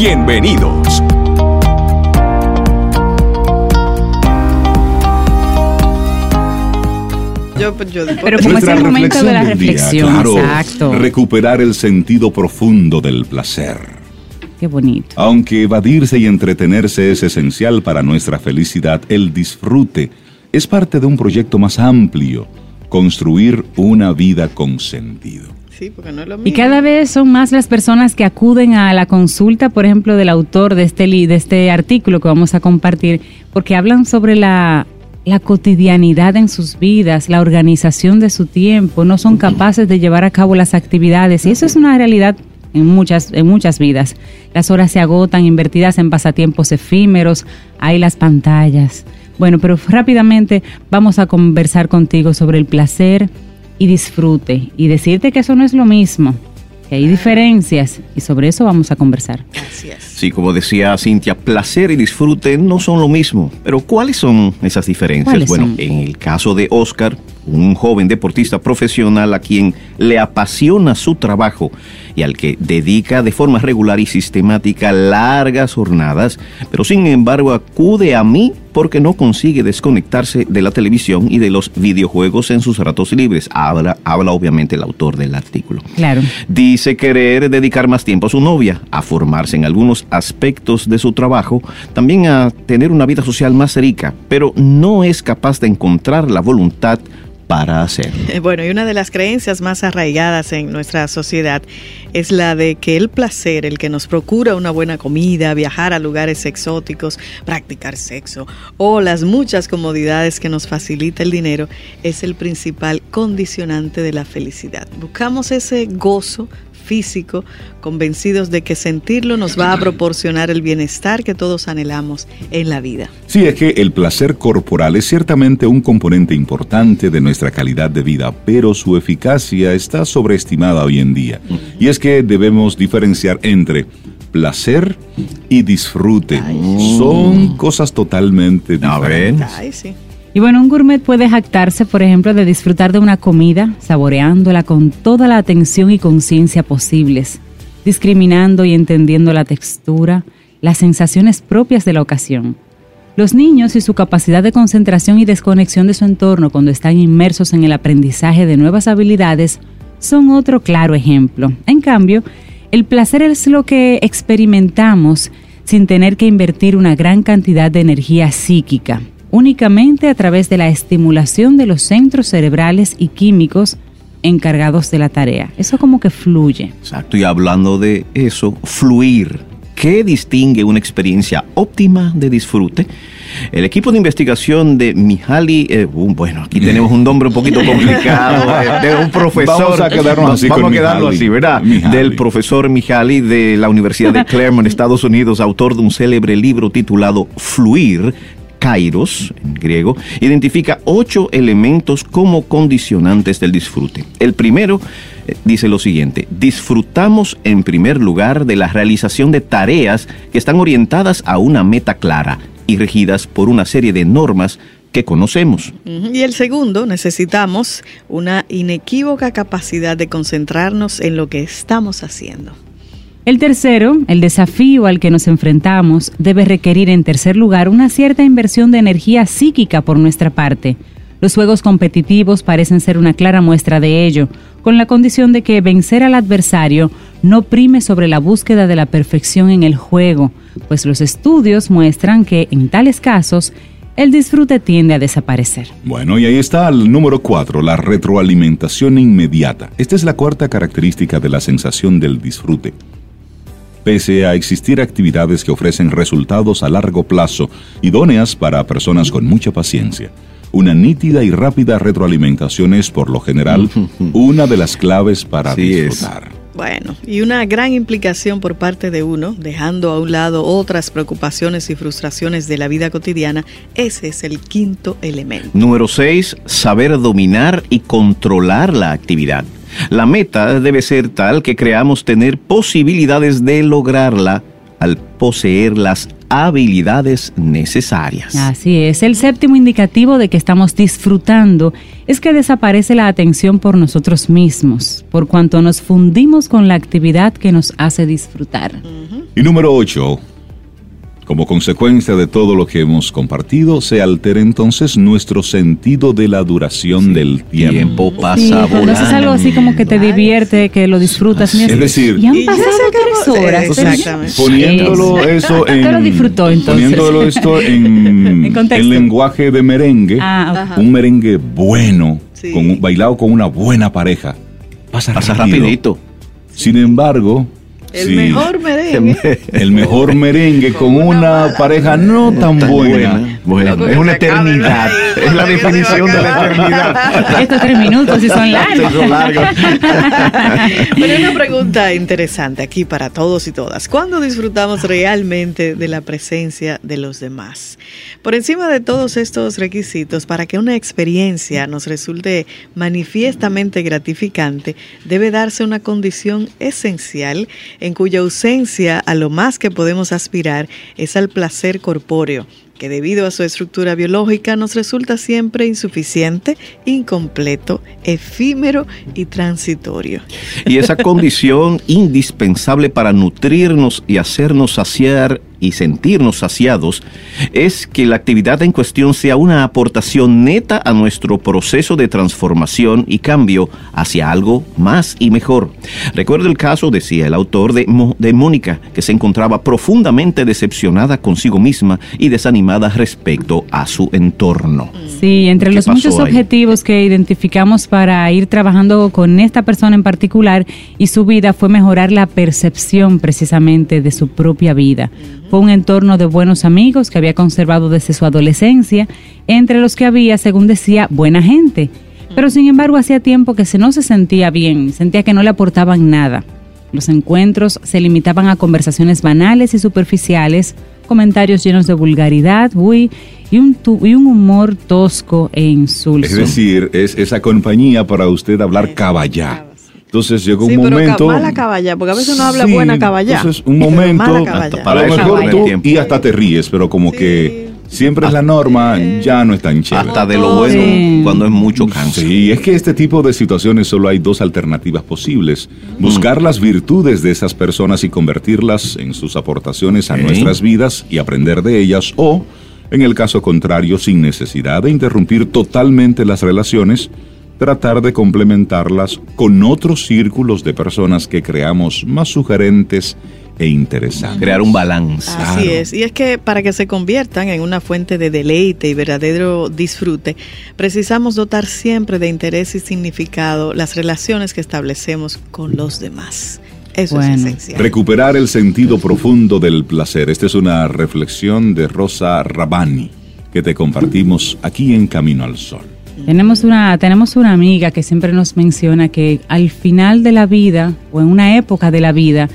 Bienvenidos. Pero como es el momento de la reflexión, exacto. Recuperar el sentido profundo del placer. Qué bonito. Aunque evadirse y entretenerse es esencial para nuestra felicidad, el disfrute es parte de un proyecto más amplio, construir una vida con sentido. Y cada vez son más las personas que acuden a la consulta, por ejemplo, del autor de este, de este artículo que vamos a compartir, porque hablan sobre la, la cotidianidad en sus vidas, la organización de su tiempo, no son capaces de llevar a cabo las actividades. Y eso es una realidad en muchas, en muchas vidas. Las horas se agotan invertidas en pasatiempos efímeros, hay las pantallas. Bueno, pero rápidamente vamos a conversar contigo sobre el placer, y disfrute y decirte que eso no es lo mismo, que hay diferencias y sobre eso vamos a conversar. Sí, como decía Cintia, placer y disfrute no son lo mismo, pero ¿cuáles son esas diferencias? Bueno, en el caso de Oscar, un joven deportista profesional a quien le apasiona su trabajo y al que dedica de forma regular y sistemática largas jornadas, pero sin embargo acude a mí porque no consigue desconectarse de la televisión y de los videojuegos en sus ratos libres. Habla, habla obviamente el autor del artículo. Claro. Dice querer dedicar más tiempo a su novia, a formarse en algunos aspectos de su trabajo, también a tener una vida social más rica, pero no es capaz de encontrar la voluntad para hacer. Bueno, y una de las creencias más arraigadas en nuestra sociedad es la de que el placer, el que nos procura una buena comida, viajar a lugares exóticos, practicar sexo o las muchas comodidades que nos facilita el dinero, es el principal condicionante de la felicidad. Buscamos ese gozo físico, convencidos de que sentirlo nos va a proporcionar el bienestar que todos anhelamos en la vida. Sí, es que el placer corporal es ciertamente un componente importante de nuestra calidad de vida, pero su eficacia está sobreestimada hoy en día. Y es que debemos diferenciar entre placer y disfrute. Son cosas totalmente diferentes. Ay, sí. Y bueno, un gourmet puede jactarse, por ejemplo, de disfrutar de una comida, saboreándola con toda la atención y conciencia posibles, discriminando y entendiendo la textura, las sensaciones propias de la ocasión. Los niños y su capacidad de concentración y desconexión de su entorno cuando están inmersos en el aprendizaje de nuevas habilidades son otro claro ejemplo. En cambio, el placer es lo que experimentamos sin tener que invertir una gran cantidad de energía psíquica, únicamente a través de la estimulación de los centros cerebrales y químicos encargados de la tarea. Eso como que fluye. Exacto, y hablando de eso, fluir. ¿Qué distingue una experiencia óptima de disfrute? El equipo de investigación de Mihaly, eh, bueno, aquí tenemos un nombre un poquito complicado, eh, de un profesor. Vamos a quedarnos así. Vamos a quedarlo así, ¿verdad? Del profesor Mihaly de la Universidad de Claremont, Estados Unidos, autor de un célebre libro titulado Fluir, Kairos, en griego, identifica ocho elementos como condicionantes del disfrute. El primero eh, dice lo siguiente, disfrutamos en primer lugar de la realización de tareas que están orientadas a una meta clara y regidas por una serie de normas que conocemos. Y el segundo, necesitamos una inequívoca capacidad de concentrarnos en lo que estamos haciendo. El tercero, el desafío al que nos enfrentamos, debe requerir en tercer lugar una cierta inversión de energía psíquica por nuestra parte. Los juegos competitivos parecen ser una clara muestra de ello, con la condición de que vencer al adversario no prime sobre la búsqueda de la perfección en el juego, pues los estudios muestran que en tales casos el disfrute tiende a desaparecer. Bueno, y ahí está el número cuatro, la retroalimentación inmediata. Esta es la cuarta característica de la sensación del disfrute. Pese a existir actividades que ofrecen resultados a largo plazo, idóneas para personas con mucha paciencia, una nítida y rápida retroalimentación es, por lo general, una de las claves para disfrutar. Bueno, y una gran implicación por parte de uno, dejando a un lado otras preocupaciones y frustraciones de la vida cotidiana, ese es el quinto elemento. Número 6. Saber dominar y controlar la actividad. La meta debe ser tal que creamos tener posibilidades de lograrla al poseer las habilidades necesarias. Así es. El séptimo indicativo de que estamos disfrutando es que desaparece la atención por nosotros mismos, por cuanto nos fundimos con la actividad que nos hace disfrutar. Y número 8. Como consecuencia de todo lo que hemos compartido, se altera entonces nuestro sentido de la duración del tiempo. Tiempo pasa Sí, volando. haces algo así como que te divierte, que lo disfrutas. mira, Es decir, y han Y ya pasado acabó. tres horas. Exactamente. Poniéndolo eso en. Lo disfrutó, entonces. Poniéndolo esto en, En contexto. en lenguaje de merengue. Ah, ok. Un merengue bueno, Sí. con bailado con una buena pareja. Pasa, Pasa rápido. rapidito. Sin embargo, El sí, mejor merengue. el mejor merengue con Con una pareja no tan buena. Bueno, Luego es una eternidad. ahí, Es la definición de la eternidad. Estos tres minutos sí son largos. Son largos. Pero una pregunta interesante aquí para todos y todas. ¿Cuándo disfrutamos realmente de la presencia de los demás? Por encima de todos estos requisitos, para que una experiencia nos resulte manifiestamente gratificante, debe darse una condición esencial en cuya ausencia a lo más que podemos aspirar es al placer corpóreo que debido a su estructura biológica nos resulta siempre insuficiente, incompleto, efímero y transitorio. Y esa condición indispensable para nutrirnos y hacernos saciar y sentirnos saciados es que la actividad en cuestión sea una aportación neta a nuestro proceso de transformación y cambio hacia algo más y mejor. Recuerdo el caso, decía el autor, de, Mo- de Mónica, que se encontraba profundamente decepcionada consigo misma y desanimada respecto a su entorno. Sí, entre ¿Qué los muchos ahí? objetivos que identificamos para ir trabajando con esta persona en particular y su vida fue mejorar la percepción precisamente de su propia vida. Fue un entorno de buenos amigos que había conservado desde su adolescencia, entre los que había, según decía, buena gente. Pero sin embargo hacía tiempo que se no se sentía bien, sentía que no le aportaban nada. Los encuentros se limitaban a conversaciones banales y superficiales, comentarios llenos de vulgaridad, uy, y un, tu- y un humor tosco e insulso. Es decir, es esa compañía para usted hablar caballá. Entonces llegó Sí, un pero momento. mala caballá, porque a veces uno habla Sí, buena caballá. Entonces, un momento, mala caballá. a lo eso mejor tú tiempo. y hasta te ríes, pero como Sí. que siempre es la norma, ya no es tan chévere. Hasta de lo bueno Sí. cuando es mucho cáncer. Sí, es que este tipo de situaciones solo hay dos alternativas posibles. Buscar las virtudes de esas personas y convertirlas en sus aportaciones a nuestras vidas y aprender de ellas o, en el caso contrario, sin necesidad de interrumpir totalmente las relaciones, tratar de complementarlas con otros círculos de personas que creamos más sugerentes e interesantes. Crear un balance. Así es, y es que para que se conviertan en una fuente de deleite y verdadero disfrute, precisamos dotar siempre de interés y significado las relaciones que establecemos con los demás. Eso Bueno. es esencial. Recuperar el sentido profundo del placer. Esta es una reflexión de Rosa Rabani que te compartimos aquí en Camino al Sol. Tenemos una, tenemos una amiga que siempre nos menciona que al final de la vida o en una época de la vida,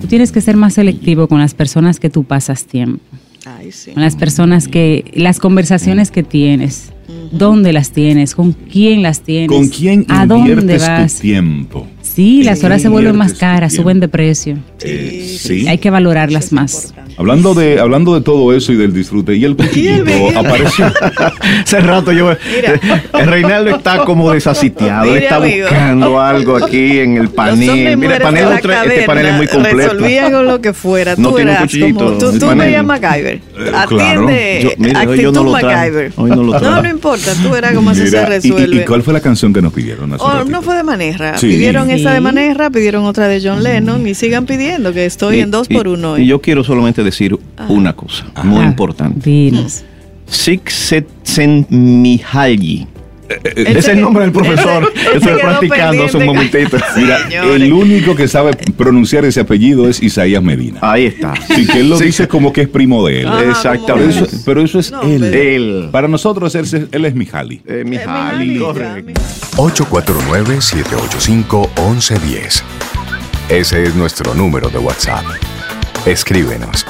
tú tienes que ser más selectivo con las personas que tú pasas tiempo, Ay, sí. con las personas que, las conversaciones que tienes, dónde las tienes, con quién las tienes, ¿Con quién a dónde vas. tu tiempo? Sí, las horas se vuelven más caras, suben de precio. Eh, sí. Hay que valorarlas es más. importante. Hablando de, hablando de todo eso y del disfrute, y el cuchillito apareció. Hace rato yo. El Reinaldo está como desasitiado. Mire, está amigo. buscando algo aquí en el panel. Mira, el panel, otra- este panel es muy completo. Resolvían con lo que fuera. No tú tiene un eras cuchillito, como. Tú, tú panel. veías MacGyver. Eh, claro. Atiende. Yo- mire, actitud yo no lo. MacGyver. Hoy no lo no, importa. Tú eras como así se Mira, y- resuelve. y, y cuál fue la canción que nos pidieron? hace Oh, no fue de Manerra. Sí. Pidieron esa de. Manerra, pidieron otra de John Lennon y sigan pidiendo que estoy Y- en dos por uno. Y yo quiero solamente decir una cosa muy importante. dinos. Csikszentmihalyi. Ese Ese es el nombre del profesor. Estoy practicando hace un momentito. Mira, Señores. el único que sabe pronunciar ese apellido es Isaías Medina. Ahí está. Así que él lo Sí. dice como que es primo de él. Ajá, Pero Exactamente. eso, pero eso es No, él. pero- Él. Para nosotros él, es- él es Mijali. Eh, Eh, ya, 849-785-1110. Ese es nuestro número de WhatsApp. Escríbenos.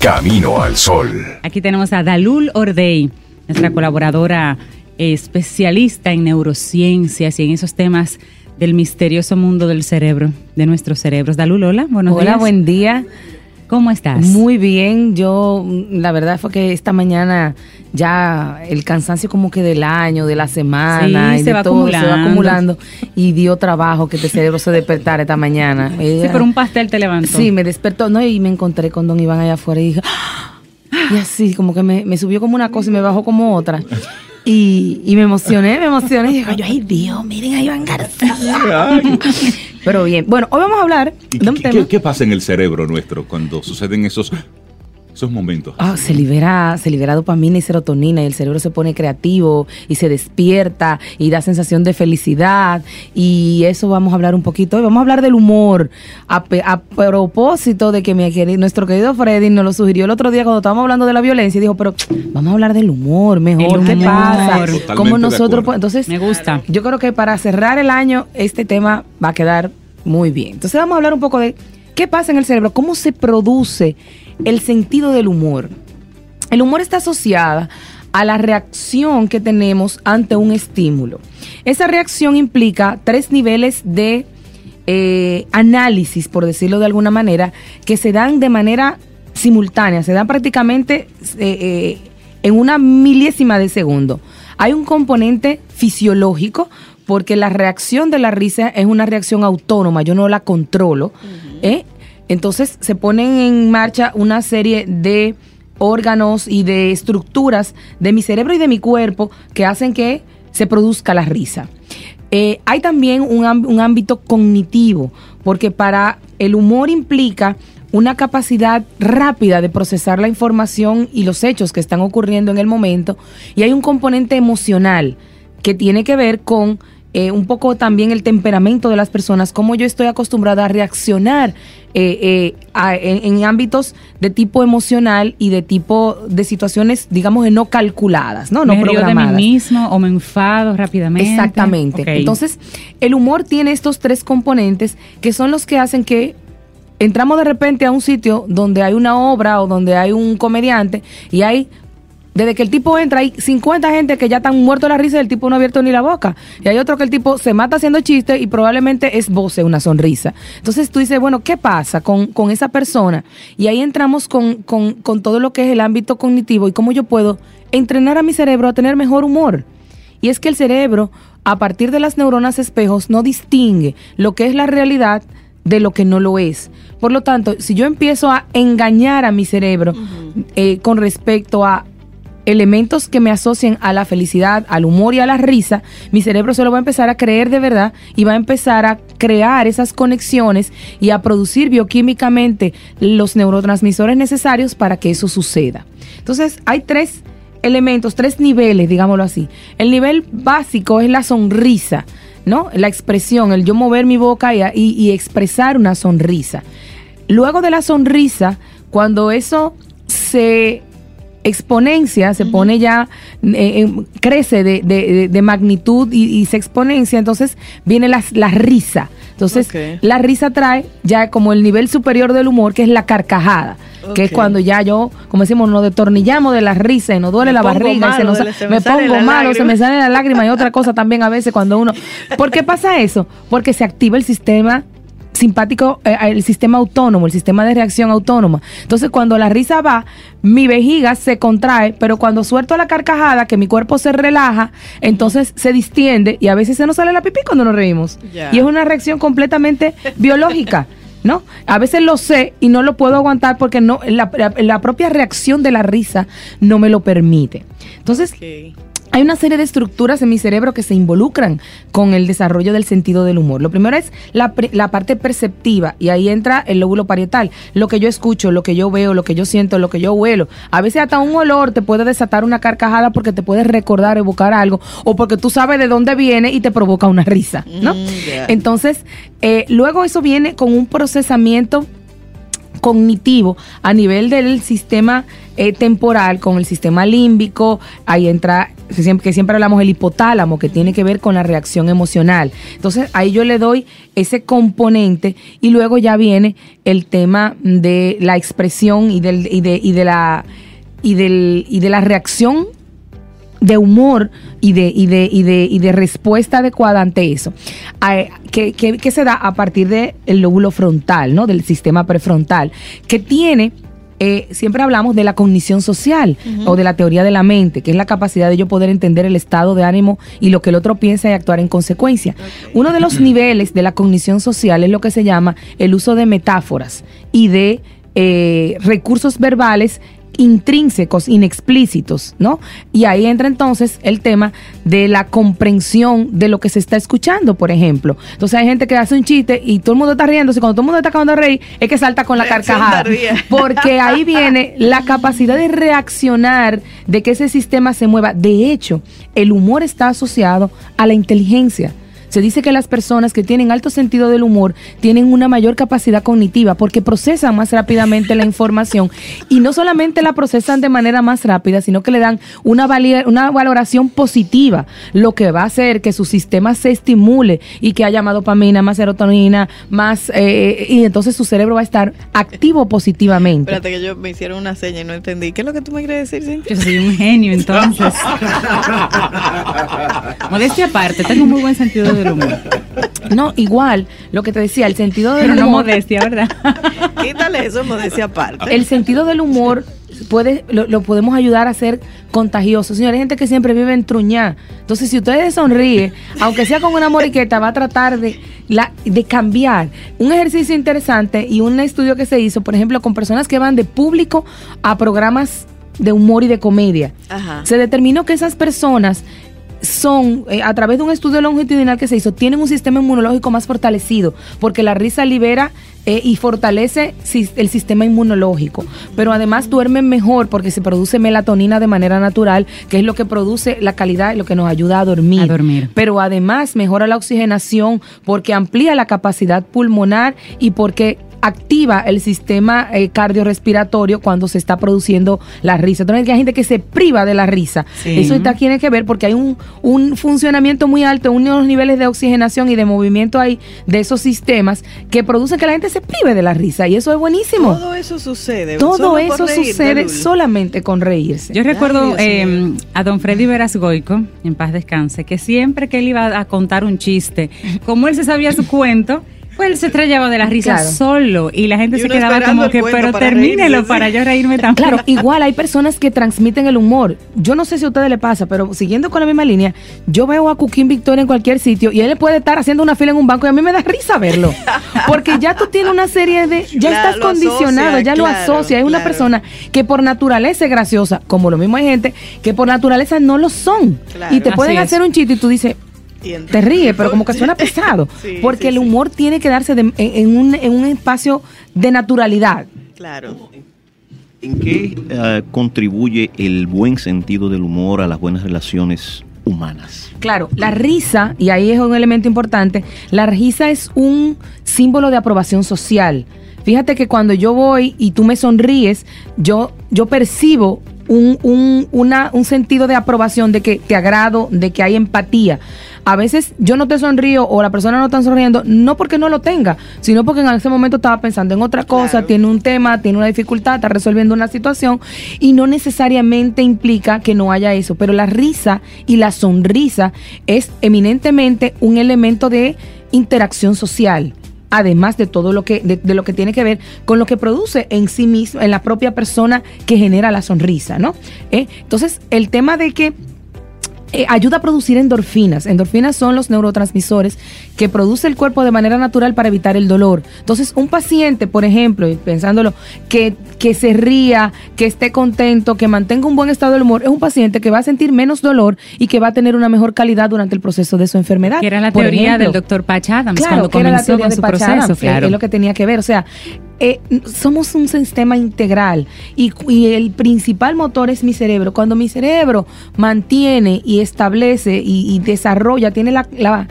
Camino al Sol. Aquí tenemos a Dalul Ordey, nuestra colaboradora especialista en neurociencias y en esos temas del misterioso mundo del cerebro, de nuestros cerebros. Dalul, hola, buenos días. Hola, buen día. ¿Cómo estás? Muy bien, yo la verdad fue que esta mañana ya el cansancio como que del año, de la semana, y se, va todo, se va acumulando y dio trabajo que tu cerebro se despertara esta mañana. Sí, pero un pastel te levantó. Sí, me despertó, no, y me encontré con don Iván allá afuera y dije, ¡Ah! y así como que me, me subió como una cosa y me bajó como otra. Y, y, me emocioné, me emocioné. Y digo, ay Dios, miren a Iván García. Pero bien, bueno, hoy vamos a hablar de un tema. ¿Qué pasa en el cerebro nuestro cuando suceden esos esos momentos? Ah, se libera, se libera dopamina y serotonina y el cerebro se pone creativo y se despierta y da sensación de felicidad y eso vamos a hablar un poquito. Hoy vamos a hablar del humor a, propósito de que mi nuestro querido Freddy nos lo sugirió el otro día cuando estábamos hablando de la violencia y dijo, pero vamos a hablar del humor mejor, ¿qué pasa? Como nosotros, entonces, me gusta. Yo creo que para cerrar el año este tema va a quedar muy bien. Entonces vamos a hablar un poco de qué pasa en el cerebro, cómo se produce el sentido del humor. El humor está asociada a la reacción que tenemos ante un estímulo. Esa reacción implica tres niveles de eh, análisis, por decirlo de alguna manera, que se dan de manera simultánea, se dan prácticamente eh, eh, en una milésima de segundo. Hay un componente fisiológico, porque la reacción de la risa es una reacción autónoma, yo no la controlo. Entonces se ponen en marcha una serie de órganos y de estructuras de mi cerebro y de mi cuerpo que hacen que se produzca la risa. Eh, hay también un, un ámbito cognitivo, porque para el humor implica una capacidad rápida de procesar la información y los hechos que están ocurriendo en el momento, y hay un componente emocional que tiene que ver con eh, un poco también el temperamento de las personas, cómo yo estoy acostumbrada a reaccionar eh, eh, en, ámbitos de tipo emocional y de tipo de situaciones, digamos, no calculadas, ¿no? no programadas. de mí mismo o me enfado rápidamente. Exactamente. Entonces, el humor tiene estos tres componentes que son los que hacen que entramos de repente a un sitio donde hay una obra o donde hay un comediante y hay desde que el tipo entra, hay 50 gente que ya están muertos la risa y el tipo no ha abierto ni la boca. Y hay otro que el tipo se mata haciendo chistes y probablemente es voce una sonrisa. Entonces tú dices, bueno, ¿qué pasa con, con esa persona? Y ahí entramos con, con, con todo lo que es el ámbito cognitivo y cómo yo puedo entrenar a mi cerebro a tener mejor humor. Y es que el cerebro, a partir de las neuronas espejos, no distingue lo que es la realidad de lo que no lo es. Por lo tanto, si yo empiezo a engañar a mi cerebro eh, con respecto a elementos que me asocien a la felicidad, al humor y a la risa, mi cerebro se lo va a empezar a creer de verdad y va a empezar a crear esas conexiones y a producir bioquímicamente los neurotransmisores necesarios para que eso suceda. Entonces, hay tres elementos, tres niveles, digámoslo así. El nivel básico es la sonrisa, ¿no? La expresión, el yo mover mi boca y, y expresar una sonrisa. Luego de la sonrisa, cuando eso se exponencia, se pone ya, eh, crece de, magnitud y, se exponencia, entonces viene la, la risa. Entonces, la risa trae ya como el nivel superior del humor, que es la carcajada, que es cuando ya yo, como decimos, nos detornillamos de la risa y nos duele la barriga, y se me, pongo malo, se me sale la lágrima y otra cosa también a veces cuando uno... ¿Por qué pasa eso? Porque se activa el sistema simpático eh, el sistema autónomo, el sistema de reacción autónoma. Entonces, cuando la risa va, mi vejiga se contrae, pero cuando suelto la carcajada, que mi cuerpo se relaja, entonces se distiende y a veces se nos sale la pipí cuando nos reímos. Y es una reacción completamente biológica. ¿No? A veces lo sé y no lo puedo aguantar porque no la, la, propia reacción de la risa no me lo permite. Entonces, hay una serie de estructuras en mi cerebro que se involucran con el desarrollo del sentido del humor. Lo primero es la, parte perceptiva y ahí entra el lóbulo parietal. Lo que yo escucho, lo que yo veo, lo que yo siento, lo que yo huelo. A veces hasta un olor te puede desatar una carcajada porque te puede recordar, evocar algo o porque tú sabes de dónde viene y te provoca una risa, ¿no? Mm, Entonces, eh, luego eso viene con un procesamiento cognitivo a nivel del sistema eh, temporal con el sistema límbico, ahí entra, que siempre hablamos el hipotálamo, que tiene que ver con la reacción emocional. Entonces ahí yo le doy ese componente y luego ya viene el tema de la expresión y, del, y, de, y de la y, del, y de la reacción de humor y de, y de, y de, y de respuesta adecuada ante eso, que, que, se da a partir del lóbulo frontal, ¿no? Del sistema prefrontal, que tiene eh, siempre hablamos de la cognición social o de la teoría de la mente, que es la capacidad de yo poder entender el estado de ánimo y lo que el otro piensa y actuar en consecuencia. Uno de los niveles de la cognición social es lo que se llama el uso de metáforas y de eh, recursos verbales intrínsecos, inexplícitos, ¿no? Y ahí entra entonces el tema de la comprensión de lo que se está escuchando, por ejemplo. Entonces hay gente que hace un chiste y todo el mundo está riendo, y cuando todo el mundo está acabando de reír, es que salta con la carcajada. Porque ahí viene la capacidad de reaccionar, de que ese sistema se mueva. De hecho, el humor está asociado a la inteligencia. Se dice que las personas que tienen alto sentido del humor tienen una mayor capacidad cognitiva porque procesan más rápidamente la información y no solamente la procesan de manera más rápida, sino que le dan una, una valoración positiva, lo que va a hacer que su sistema se estimule y que haya más dopamina, más serotonina, más... Eh, y entonces su cerebro va a estar activo positivamente. Espérate que yo me hicieron una seña y no entendí. ¿Qué es lo que tú me quieres decir, Yo soy un genio, entonces. Modestia aparte, tengo muy buen sentido de no, igual, lo que te decía, el sentido del Pero no modestia, ¿verdad? Quítale eso, modestia aparte. El sentido del humor puede, lo, podemos ayudar a ser contagioso. Señores, hay gente que siempre vive en truñá. Entonces, si usted sonríe, aunque sea con una moriqueta, va a tratar de, la, de cambiar. Un ejercicio interesante y un estudio que se hizo, por ejemplo, con personas que van de público a programas de humor y de comedia. Se determinó que esas personas son, eh, a través de un estudio longitudinal que se hizo, tienen un sistema inmunológico más fortalecido, porque la risa libera eh, y fortalece el sistema inmunológico, pero además duermen mejor porque se produce melatonina de manera natural, que es lo que produce la calidad y lo que nos ayuda a dormir. A dormir. Pero además mejora la oxigenación porque amplía la capacidad pulmonar y porque activa el sistema eh, cardiorrespiratorio cuando se está produciendo la risa. Entonces hay gente que se priva de la risa. Eso tiene que ver porque hay un, un funcionamiento muy alto, unos niveles de oxigenación y de movimiento ahí de esos sistemas que producen que la gente se prive de la risa y eso es buenísimo. Todo eso sucede. Todo eso sucede solamente con reírse. Yo recuerdo em, a don Freddy Verasgoico, en paz descanse, que siempre que él iba a contar un chiste, como él se sabía su cuento, pues él se estrellaba de la risa solo y la gente se quedaba como que, pero termínelo para yo reírme también. Claro, igual hay personas que transmiten el humor. Yo no sé si a ustedes le pasa, pero siguiendo con la misma línea, yo veo a Cuquín Victoria en cualquier sitio y él puede estar haciendo una fila en un banco y a mí me da risa verlo. Porque ya tú tienes una serie de, ya estás condicionado, ya lo asocia. Hay una persona que por naturaleza es graciosa, como lo mismo hay gente que por naturaleza no lo son. Y te pueden hacer un chiste y tú dices, te ríe, pero como que suena pesado. porque el humor tiene que darse en, un, en, un, espacio de naturalidad. Claro. ¿En qué eh, contribuye el buen sentido del humor a las buenas relaciones humanas? Claro, la risa, y ahí es un elemento importante, la risa es un símbolo de aprobación social. Fíjate que cuando yo voy y tú me sonríes, yo, yo percibo un, un, una, un sentido de aprobación, de que te agrado, de que hay empatía a veces yo no te sonrío o la persona no está sonriendo, no porque no lo tenga, sino porque en ese momento estaba pensando en otra cosa, tiene un tema, tiene una dificultad, está resolviendo una situación y no necesariamente implica que no haya eso, pero la risa y la sonrisa es eminentemente un elemento de interacción social además de todo lo que de, lo que tiene que ver con lo que produce en sí mismo en la propia persona que genera la sonrisa no ¿Eh? entonces el tema de que eh, ayuda a producir endorfinas. Endorfinas son los neurotransmisores que produce el cuerpo de manera natural para evitar el dolor. Entonces, un paciente, por ejemplo, pensándolo, que, que se ría, que esté contento, que mantenga un buen estado de humor, es un paciente que va a sentir menos dolor y que va a tener una mejor calidad durante el proceso de su enfermedad. Que era la teoría del doctor Patch Adams cuando comenzó con su proceso, claro. Es lo que tenía que ver. O sea, eh, somos un sistema integral y, el principal motor es mi cerebro. Cuando mi cerebro mantiene y establece y, desarrolla, tiene la, la,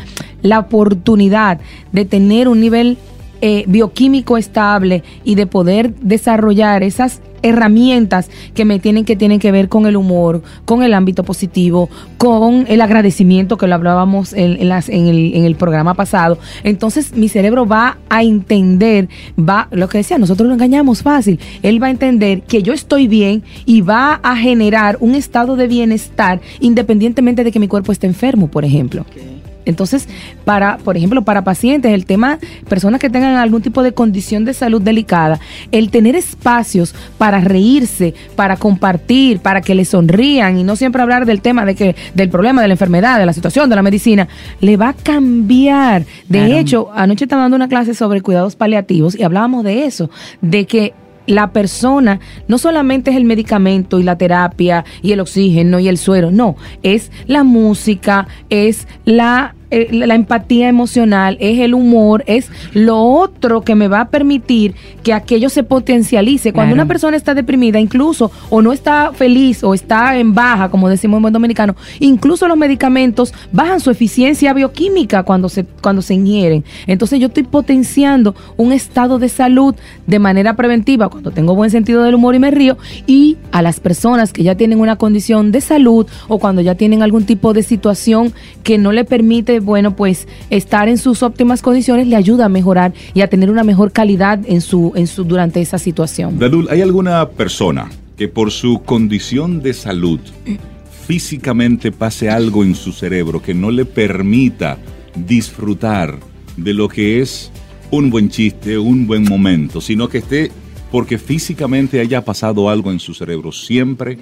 oportunidad de tener un nivel eh, bioquímico estable y de poder desarrollar esas herramientas que me tienen que tienen que ver con el humor, con el ámbito positivo, con el agradecimiento que lo hablábamos en, las, en, el, en el programa pasado. Entonces mi cerebro va a entender, va, lo que decía, nosotros lo engañamos fácil, él va a entender que yo estoy bien y va a generar un estado de bienestar independientemente de que mi cuerpo esté enfermo, por ejemplo. Entonces, para, por ejemplo, para pacientes, el tema, personas que tengan algún tipo de condición de salud delicada, el tener espacios para reírse, para compartir, para que le sonrían y no siempre hablar del tema de que, del problema, de la enfermedad, de la situación, de la medicina, le va a cambiar. De hecho, anoche estaba dando una clase sobre cuidados paliativos y hablábamos de eso, de que la persona no solamente es el medicamento y la terapia y el oxígeno y el suero, no, es la música, es la eh, la empatía emocional, es el humor, es lo otro que me va a permitir que aquello se potencialice. Cuando una persona está deprimida, incluso, o no está feliz, o está en baja, como decimos en buen dominicano, incluso los medicamentos bajan su eficiencia bioquímica cuando se, cuando se ingieren. Entonces yo estoy potenciando un estado de salud de manera preventiva cuando tengo buen sentido del humor y me río, y a las personas que ya tienen una condición de salud o cuando ya tienen algún tipo de situación que no le permite bueno, pues estar en sus óptimas condiciones le ayuda a mejorar y a tener una mejor calidad en su, en su, durante esa situación. Dadul, ¿hay alguna persona que por su condición de salud físicamente pase algo en su cerebro que no le permita disfrutar de lo que es un buen chiste, un buen momento, sino que esté porque físicamente haya pasado algo en su cerebro, siempre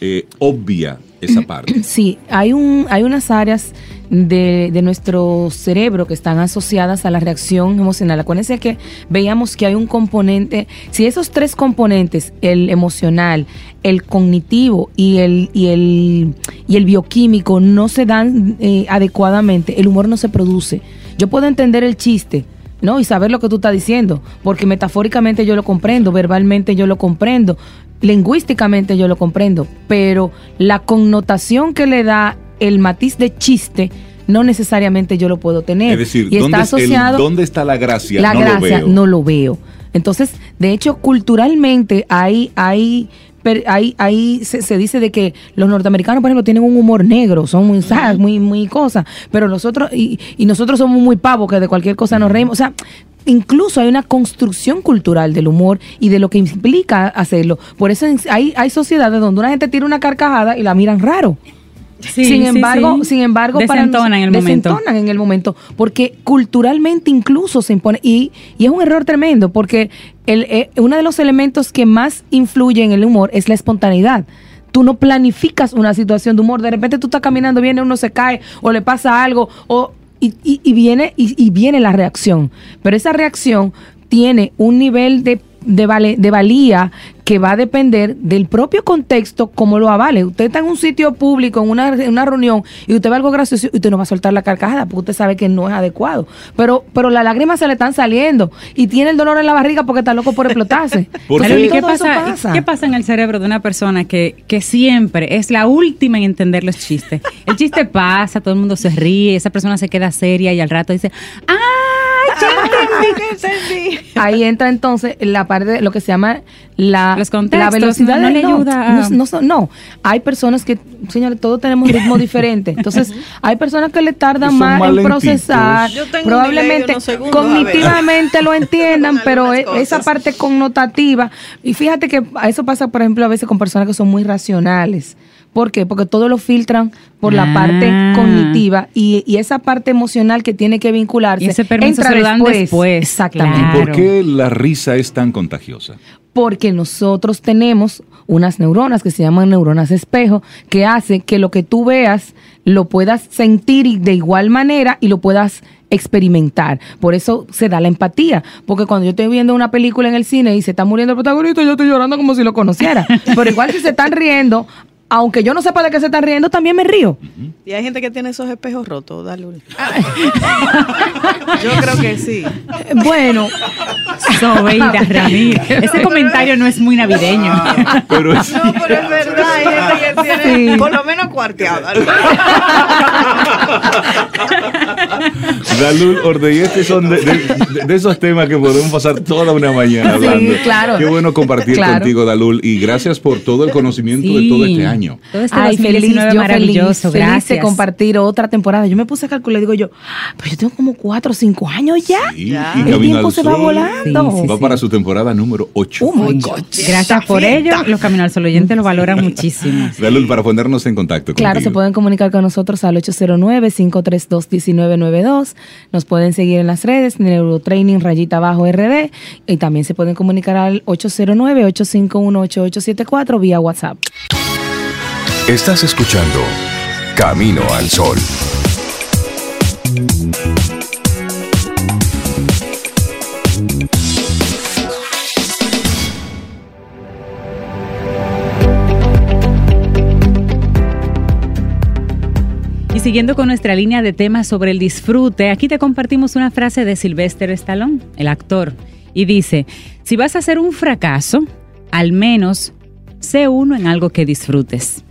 eh, obvia esa parte. Sí, hay, un, hay unas áreas de, de, nuestro cerebro que están asociadas a la reacción emocional. Acuérdense que veíamos que hay un componente, si esos tres componentes, el emocional, el cognitivo y el, y el, y el bioquímico, no se dan eh, adecuadamente, el humor no se produce. Yo puedo entender el chiste, ¿no? Y saber lo que tú estás diciendo, porque metafóricamente yo lo comprendo, verbalmente yo lo comprendo, lingüísticamente yo lo comprendo, pero la connotación que le da el matiz de chiste no necesariamente yo lo puedo tener. Es decir, y ¿dónde, está asociado, ¿dónde está la gracia? La gracia no lo veo. Entonces, de hecho, culturalmente hay, hay ahí, ahí se, dice de que los norteamericanos, por ejemplo, tienen un humor negro, son muy, muy, muy cosas, pero nosotros, y, y nosotros somos muy pavos que de cualquier cosa nos reímos. O sea, incluso hay una construcción cultural del humor y de lo que implica hacerlo. Por eso hay, hay sociedades donde una gente tira una carcajada y la miran raro sin embargo, sin embargo, desentonan en el momento. en el momento, porque culturalmente incluso se impone y, y es un error tremendo, porque el, eh, uno de los elementos que más influye en el humor es la espontaneidad tú no planificas una situación de humor. De repente tú estás caminando, viene uno se cae o le pasa algo o, y, y, viene, y, y, viene la reacción. Pero esa reacción tiene un nivel de, de, de valía que va a depender del propio contexto, cómo lo avale. Usted está en un sitio público, en una, una reunión, y usted ve algo gracioso y usted no va a soltar la carcajada porque usted sabe que no es adecuado. Pero, pero las lágrimas se le están saliendo y tiene el dolor en la barriga porque está loco por explotarse. ¿Por qué? pasa, qué pasa en el cerebro de una persona que, que siempre es la última en entender los chistes? El chiste pasa, todo el mundo se ríe, esa persona se queda seria y al rato dice, ¡ay! Ahí entra entonces la parte de lo que se llama la, la velocidad no, le ayuda. No, no, hay personas que, señores, todos tenemos ritmo diferente. Entonces, hay personas que le tardan más en procesar. Probablemente cognitivamente lo entiendan, pero e, esa parte connotativa. Y fíjate que eso pasa, por ejemplo, a veces con personas que son muy racionales. ¿Por qué? Porque todo lo filtran por la parte ah. cognitiva y, esa parte emocional que tiene que vincularse. Y ese permiso entra se lo dan después. Exactamente. ¿Y por qué la risa es tan contagiosa? Porque nosotros tenemos unas neuronas que se llaman neuronas espejo, que hace que lo que tú veas lo puedas sentir de igual manera y lo puedas experimentar. Por eso se da la empatía. Porque cuando yo estoy viendo una película en el cine y se está muriendo el protagonista, yo estoy llorando como si lo conociera. Pero igual si se están riendo, aunque yo no sepa de qué se están riendo, también me río. Y hay gente que tiene esos espejos rotos, Dalul. yo creo que sí. Bueno. Sobeida Ramírez. Ese comentario no es muy navideño. Pero No, pero es verdad, hay gente que tiene Sí. por lo menos cuarteada. Dalul Ordeyeste son de, de- de esos temas que podemos pasar toda una mañana Sí, hablando. claro. Qué bueno compartir Claro. contigo, Dalul, y gracias por todo el conocimiento de todo este año. Todo este Ay, feliz, 2019 yo maravilloso, feliz, feliz gracias. de compartir otra temporada. Yo me puse a calcular y digo yo, pero yo tengo como cuatro o cinco años ya. Sí, Ya. y El tiempo al se va volando. Sí, sí, va para su temporada número 8. Oh my God. Gracias por ello. Los Camino al Sol oyentes lo valoran muchísimo. Dalul, para ponernos en contacto Claro, contigo. se pueden comunicar con nosotros al 809-532-1992. Nos pueden seguir en las redes, Neurotraining Rayita Abajo RD. Y también se pueden comunicar al 809-851-8874 vía WhatsApp. Estás escuchando Camino al Sol. Y siguiendo con nuestra línea de temas sobre el disfrute, aquí te compartimos una frase de Sylvester Stallone, el actor, y dice, si vas a hacer un fracaso, al menos sé uno en algo que disfrutes.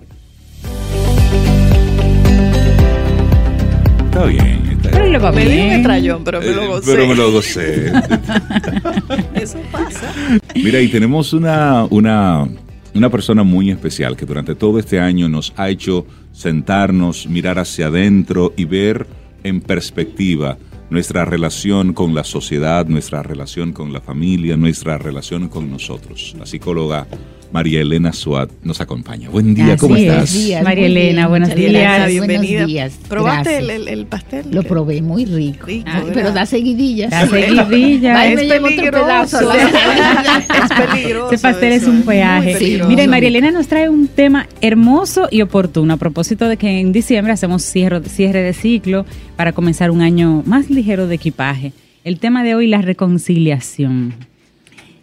Está bien. está Pero le va Me di un bien. estrellón, pero me lo Eh, gocé. Pero me lo gocé. Eso pasa. Mira, y tenemos una, una, una persona muy especial que durante todo este año nos ha hecho sentarnos, mirar hacia adentro y ver en perspectiva nuestra relación con la sociedad, nuestra relación con la familia, nuestra relación con nosotros. La psicóloga María Elena Suat nos acompaña. Buen día, ¿cómo es. estás? días. María muy Elena, buenos días. gracias, Bienvenida. Buenos días. ¿Probaste el, gracias. el- el pastel? Lo probé muy rico. Ah, pero da seguidillas. Da seguidilla. Va y Es otro peligroso. seguidilla. Es peligroso. Ese pastel es un peaje. Mira, y María Elena nos trae un tema hermoso y oportuno a propósito de que en diciembre hacemos cierre, cierre de ciclo para comenzar un año más ligero de equipaje. El tema de hoy, la reconciliación.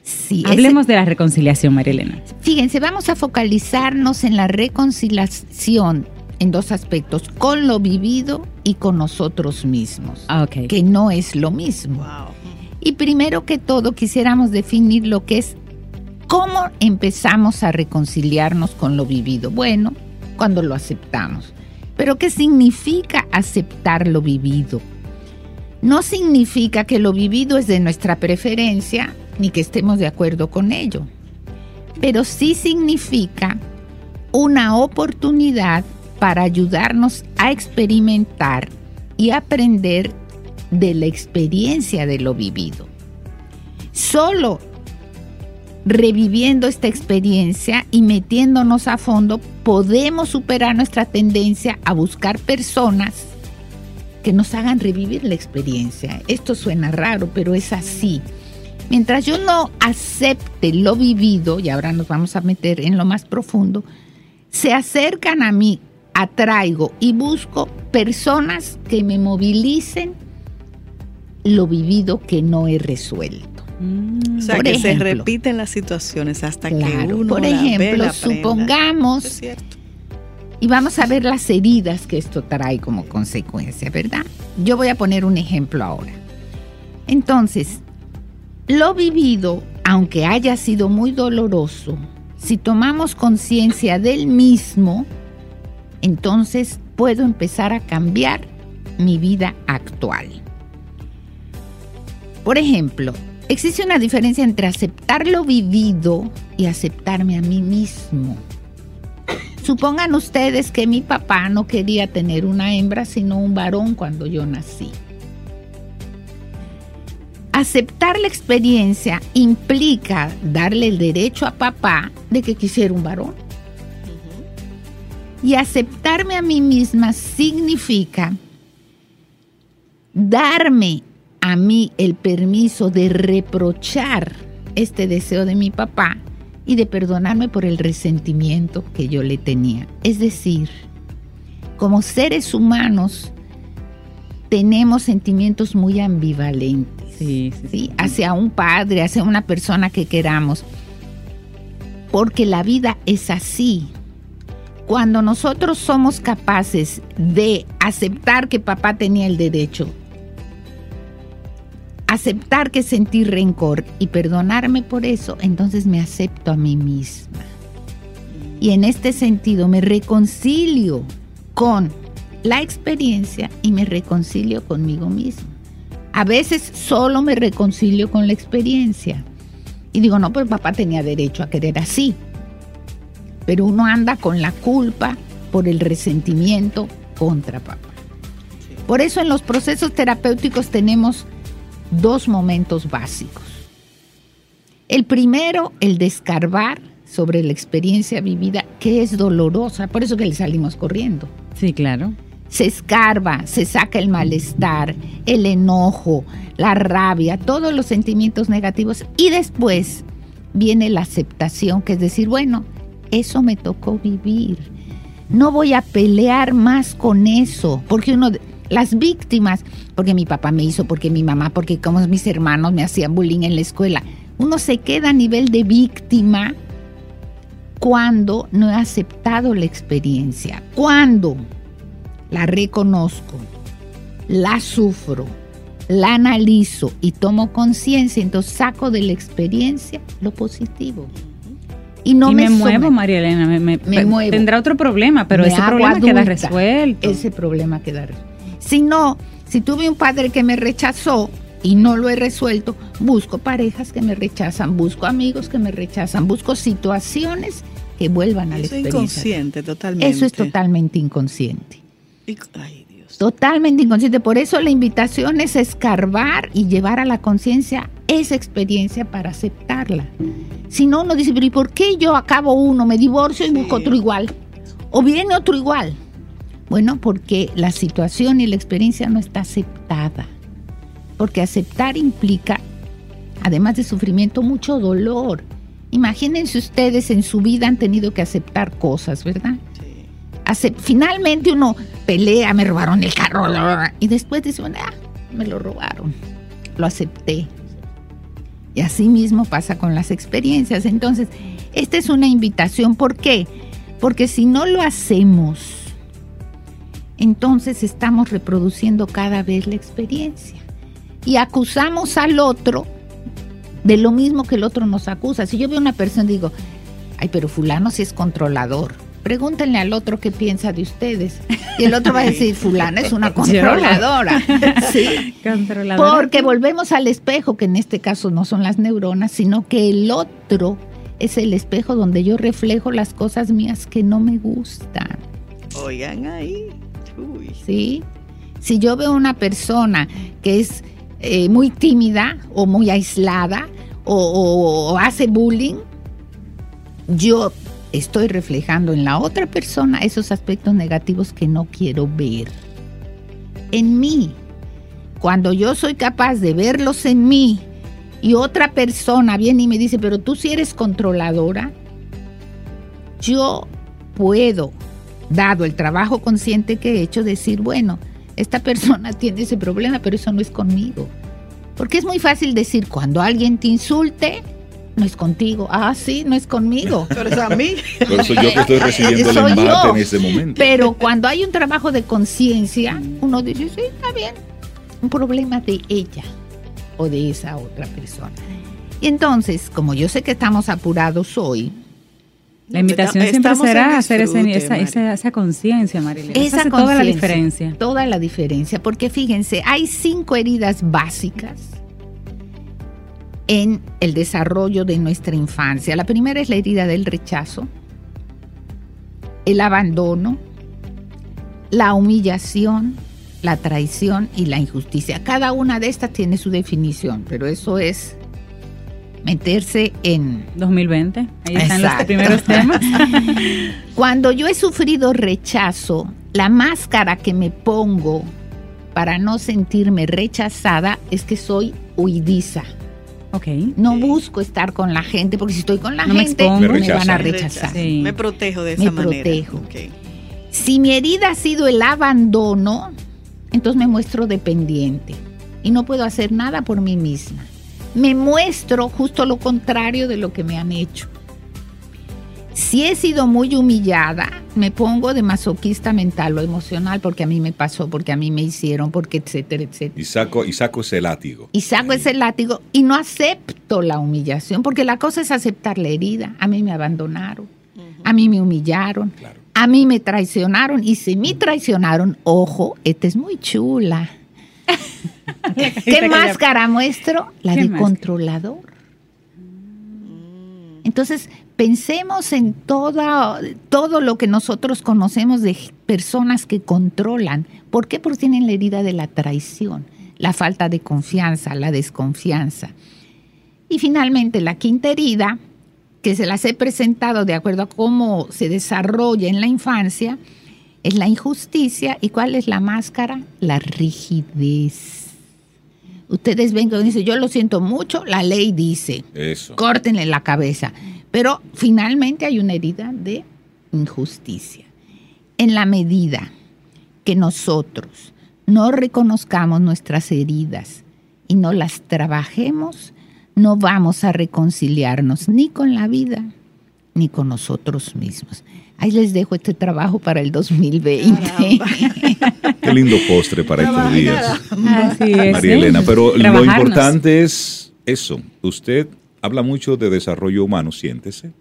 Sí, ese- Hablemos de la reconciliación, María Elena. Fíjense, vamos a focalizarnos en la reconciliación en dos aspectos, con lo vivido y con nosotros mismos, Ah, ok. que no es lo mismo. Wow. Y primero que todo quisiéramos definir lo que es cómo empezamos a reconciliarnos con lo vivido. Bueno, cuando lo aceptamos. Pero ¿qué significa aceptar lo vivido? No significa que lo vivido es de nuestra preferencia ni que estemos de acuerdo con ello. Pero sí significa una oportunidad para ayudarnos a experimentar y aprender de la experiencia de lo vivido. Solo reviviendo esta experiencia y metiéndonos a fondo, podemos superar nuestra tendencia a buscar personas que nos hagan revivir la experiencia. Esto suena raro, pero es así. Mientras yo no acepte lo vivido, y ahora nos vamos a meter en lo más profundo, se acercan a mí, atraigo y busco personas que me movilicen lo vivido que no he resuelto. O sea, Por que se ejemplo. repiten las situaciones hasta que Claro, uno por la ve, ejemplo, la aprenda. supongamos es cierto. y vamos a ver las heridas que esto trae como consecuencia, ¿verdad? Yo voy a poner un ejemplo ahora. Entonces, lo vivido, aunque haya sido muy doloroso, si tomamos conciencia del mismo, entonces puedo empezar a cambiar mi vida actual. Por ejemplo, existe una diferencia entre aceptar lo vivido y aceptarme a mí mismo. Supongan ustedes que mi papá no quería tener una hembra, sino un varón cuando yo nací. Aceptar la experiencia implica darle el derecho a papá de que quisiera un varón. Y aceptarme a mí misma significa darme a mí el permiso de reprochar este deseo de mi papá y de perdonarme por el resentimiento que yo le tenía. Es decir, como seres humanos tenemos sentimientos muy ambivalentes. Sí, sí, sí. hacia un padre, hacia una persona que queramos. Porque la vida es así. cuando nosotros somos capaces de aceptar que papá tenía el derecho, aceptar que sentí rencor y perdonarme por eso, entonces me acepto a mí misma. Y en este sentido me reconcilio con la experiencia y me reconcilio conmigo mismo. A veces solo me reconcilio con la experiencia. Y digo, no, pues papá tenía derecho a querer así. Pero uno anda con la culpa por el resentimiento contra papá. Por eso en los procesos terapéuticos tenemos dos momentos básicos. El primero, el de escarbar sobre la experiencia vivida, que es dolorosa, por eso que le salimos corriendo. Sí, claro. Se escarba, se saca el malestar, el enojo, la rabia, todos los sentimientos negativos y después viene la aceptación, que es decir, bueno, eso me tocó vivir. No voy a pelear más con eso, porque uno las víctimas, porque mi papá me hizo, porque mi mamá, porque como mis hermanos me hacían bullying en la escuela. Uno se queda a nivel de víctima cuando no he aceptado la experiencia, cuando la reconozco, la sufro, la analizo y tomo conciencia, entonces saco de la experiencia lo positivo. Y no me, muevo, María Elena, me, muevo. Tendrá otro problema, pero ese problema queda resuelto. Ese problema queda resuelto. Si no, si tuve un padre que me rechazó y no lo he resuelto, busco parejas que me rechazan, busco amigos que me rechazan, busco situaciones que vuelvan a la experiencia. Eso es inconsciente, totalmente. Eso es totalmente inconsciente. Ay, Dios. Totalmente inconsciente. Por eso la invitación es escarbar y llevar a la conciencia esa experiencia para aceptarla. Si no, uno dice, pero ¿y por qué yo acabo uno, me divorcio y busco otro igual? O viene otro igual. Bueno, porque la situación y la experiencia no está aceptada. Porque aceptar implica, además de sufrimiento, mucho dolor. Imagínense ustedes en su vida han tenido que aceptar cosas, ¿verdad? Sí. finalmente uno pelea, me robaron el carro, y después dice, ah, me lo robaron, lo acepté. Y así mismo pasa con las experiencias. Entonces, esta es una invitación. ¿Por qué? Porque si no lo hacemos, entonces estamos reproduciendo cada vez la experiencia y acusamos al otro de lo mismo que el otro nos acusa. Si yo veo a una persona y digo, ay, pero fulano sí es controlador. Pregúntenle al otro qué piensa de ustedes. Y el otro va a decir, fulano es una controladora. sí. Controladora. Porque volvemos al espejo, que en este caso no son las neuronas, sino que el otro es el espejo donde yo reflejo las cosas mías que no me gustan. Oigan ahí. ¿sí? Si yo veo una persona que es eh, muy tímida o muy aislada o, hace bullying, yo estoy reflejando en la otra persona esos aspectos negativos que no quiero ver. En mí, cuando yo soy capaz de verlos en mí y otra persona viene y me dice, pero tú sí eres controladora, yo puedo dado el trabajo consciente que he hecho, decir, bueno, esta persona tiene ese problema, pero eso no es conmigo. Porque es muy fácil decir, cuando alguien te insulte, no es contigo. Ah, sí, no es conmigo. Pero es a mí. Pero soy yo que estoy recibiendo el embate en ese momento. Pero cuando hay un trabajo de conciencia, uno dice, sí, está bien. Un problema de ella o de esa otra persona. Y entonces, como yo sé que estamos apurados hoy, la invitación siempre será hacer esa, esa, conciencia, Marilena. Esa hace toda la diferencia. Toda la diferencia, porque fíjense, hay cinco heridas básicas en el desarrollo de nuestra infancia. La primera es la herida del rechazo, el abandono, la humillación, la traición y la injusticia. Cada una de estas tiene su definición, pero eso es meterse en 2020. Ahí están los primeros temas. Cuando yo he sufrido rechazo, la máscara que me pongo para no sentirme rechazada es que soy huidiza. Okay. No busco estar con la gente porque si estoy con la gente me, van a rechazar. Me protejo de esa manera. Me protejo. Si mi herida ha sido el abandono, entonces me muestro dependiente y no puedo hacer nada por mí misma me muestro justo lo contrario de lo que me han hecho. Si he sido muy humillada, me pongo de masoquista mental o emocional porque a mí me pasó, porque a mí me hicieron, porque etcétera, etcétera. Y saco, y saco ese látigo. Y saco ese látigo y no acepto la humillación, porque la cosa es aceptar la herida. A mí me abandonaron, a mí me humillaron, a mí me traicionaron. Y si me traicionaron, ojo, esta es muy chula. ¿Qué máscara muestro? La de controlador. Entonces, pensemos en toda, todo lo que nosotros conocemos de personas que controlan. ¿Por qué? Porque tienen la herida de la traición, la falta de confianza, la desconfianza. Y finalmente, la quinta herida, que se las he presentado de acuerdo a cómo se desarrolla en la infancia, es la injusticia. ¿Y cuál es la máscara? La rigidez. Ustedes ven que dicen, yo lo siento mucho, la ley dice, Eso. córtenle la cabeza. Pero finalmente hay una herida de injusticia. En la medida que nosotros no reconozcamos nuestras heridas y no las trabajemos, no vamos a reconciliarnos ni con la vida ni con nosotros mismos. Ahí les dejo este trabajo para el 2020. Qué lindo postre para estos días. Así es. María Elena, pero lo importante es eso. Usted habla mucho de desarrollo humano, siéntese,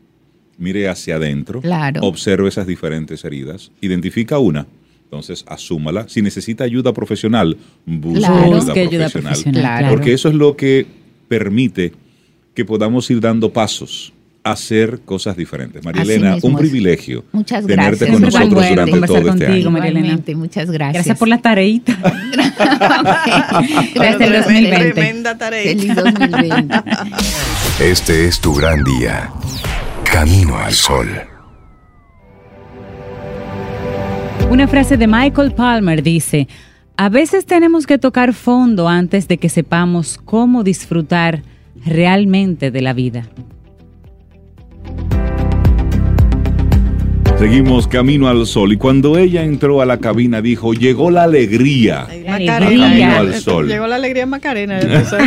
mire hacia adentro, Claro. observe esas diferentes heridas, identifica una, entonces asúmala. Si necesita ayuda profesional, busque Claro. ayuda, Busque ayuda profesional. profesional, Claro. Porque eso es lo que permite que podamos ir dando pasos hacer cosas diferentes. María Así Elena, mismo un es. privilegio Muchas tenerte gracias. con Siempre tan nosotros bueno durante conversar todo este contigo, año. María Elena. Igualmente, muchas gracias. Gracias por la tareita. Gracias el 2020. Tremenda tarea. Feliz 2020. Este es tu gran día. Camino al sol. Una frase de Michael Palmer dice, a veces tenemos que tocar fondo antes de que sepamos cómo disfrutar realmente de la vida. Seguimos camino al sol y cuando ella entró a la cabina dijo, llegó la alegría. Macarena. Camino al sol. Llegó la alegría Macarena. Esa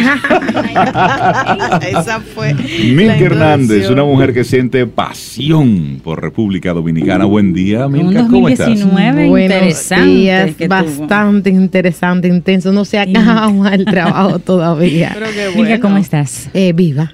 fue. la Milka Hernández, una mujer que siente pasión por República Dominicana. Buen día, Un Milka, ¿cómo estás? 2019 Buenos interesante. días, que tuvo. bastante interesante, intenso. No se acaba el trabajo todavía. Pero qué Milka. ¿cómo estás? Eh, viva.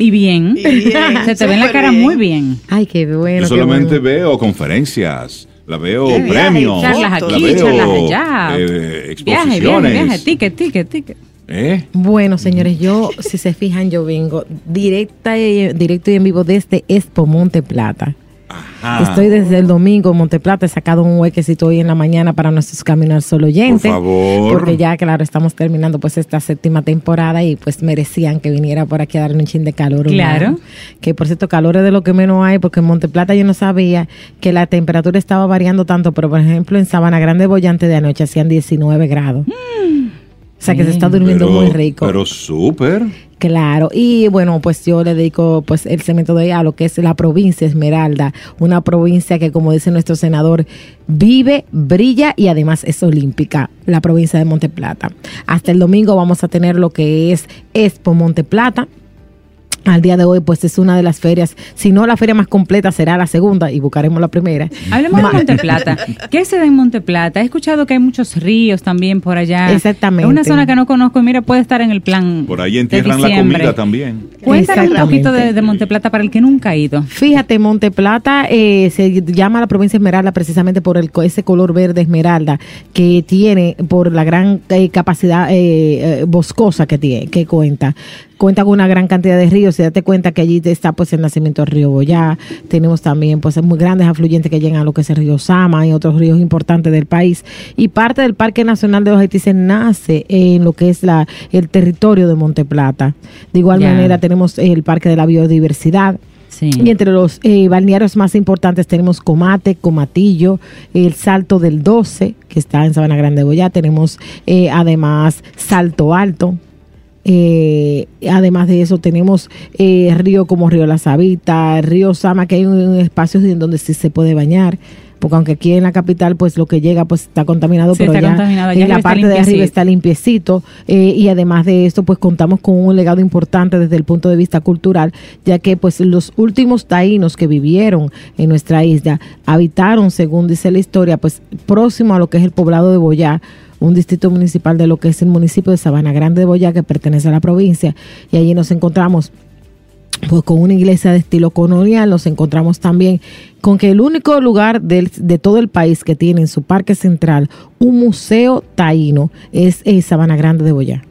Y bien. Y bien, Se te ve en la cara bien. muy bien. Ay, qué bueno. Yo qué solamente bueno. veo conferencias, la veo Qué viaje, premios, Charlas la aquí, veo charlas allá. eh, Viaje, exposiciones. viaje, viaje, ticket, ticket, ticket. ¿Eh? Bueno, señores, yo, si se fijan, yo vengo directa y, directo y en vivo desde Expo Monte Plata. Ajá. Estoy desde el domingo en Monteplata, he sacado un huequecito hoy en la mañana para nuestros Caminar Solo oyentes. Por favor. Porque ya, claro, estamos terminando pues esta séptima temporada y pues merecían que viniera por aquí a darle un chin de calor. Claro. humano. Que por cierto, calor es de lo que menos hay, porque en Monteplata yo no sabía que la temperatura estaba variando tanto, pero por ejemplo en Sabana Grande Bollante de anoche hacían 19 grados. O sea que se está durmiendo Pero- muy rico. Pero súper. Claro, y bueno, pues yo le dedico pues el cemento de ella a lo que es la provincia Esmeralda, una provincia que como dice nuestro senador, vive, brilla y además es olímpica, la provincia de Monteplata. Hasta el domingo vamos a tener lo que es Expo Monteplata. Al día de hoy, pues es una de las ferias, si no la feria más completa será la segunda y buscaremos la primera. Hablemos Ma- de Monteplata. ¿Qué se da en Monteplata? He escuchado que hay muchos ríos también por allá. Exactamente. Es una zona que no conozco y mira, puede estar en el plan. Por ahí de entierran la diciembre. comida también. Cuéntanos un poquito de, de Monteplata para el que nunca ha ido. Fíjate, Monteplata eh, se llama la provincia Esmeralda precisamente por el, co- ese color verde esmeralda que tiene, por la gran eh, capacidad eh, eh, boscosa que tiene, que cuenta. Cuenta con una gran cantidad de ríos y date cuenta que allí está pues el nacimiento del río Boyá. Tenemos también pues muy grandes afluyentes que llegan a lo que es el río Sama y otros ríos importantes del país. Y parte del Parque Nacional de los Haitises nace en lo que es la, el territorio de Monteplata. De igual manera tenemos el Parque de la Biodiversidad. Sí. Y entre los eh, balnearios más importantes tenemos Comate, Comatillo, el Salto del 12, que está en Sabana Grande de Boyá. Tenemos eh, además Salto Alto. Eh, además de eso tenemos eh, río como Río La Sabita, Río Sama, que hay un- espacios en donde sí se puede bañar. porque aunque aquí en la capital pues lo que llega pues está contaminado, Sí, pero está ya contaminado, ya en la parte de arriba está limpiecito eh, y además de esto pues contamos con un legado importante desde el punto de vista cultural, ya que pues los últimos taínos que vivieron en nuestra isla habitaron, según dice la historia, pues próximo a lo que es el poblado de Boyá, un distrito municipal de lo que es el municipio de Sabana Grande de Boyá, que pertenece a la provincia, y allí nos encontramos pues con una iglesia de estilo colonial, nos encontramos también con que el único lugar del- de todo el país que tiene en su parque central un museo taíno es eh, Sabana Grande de Boyá.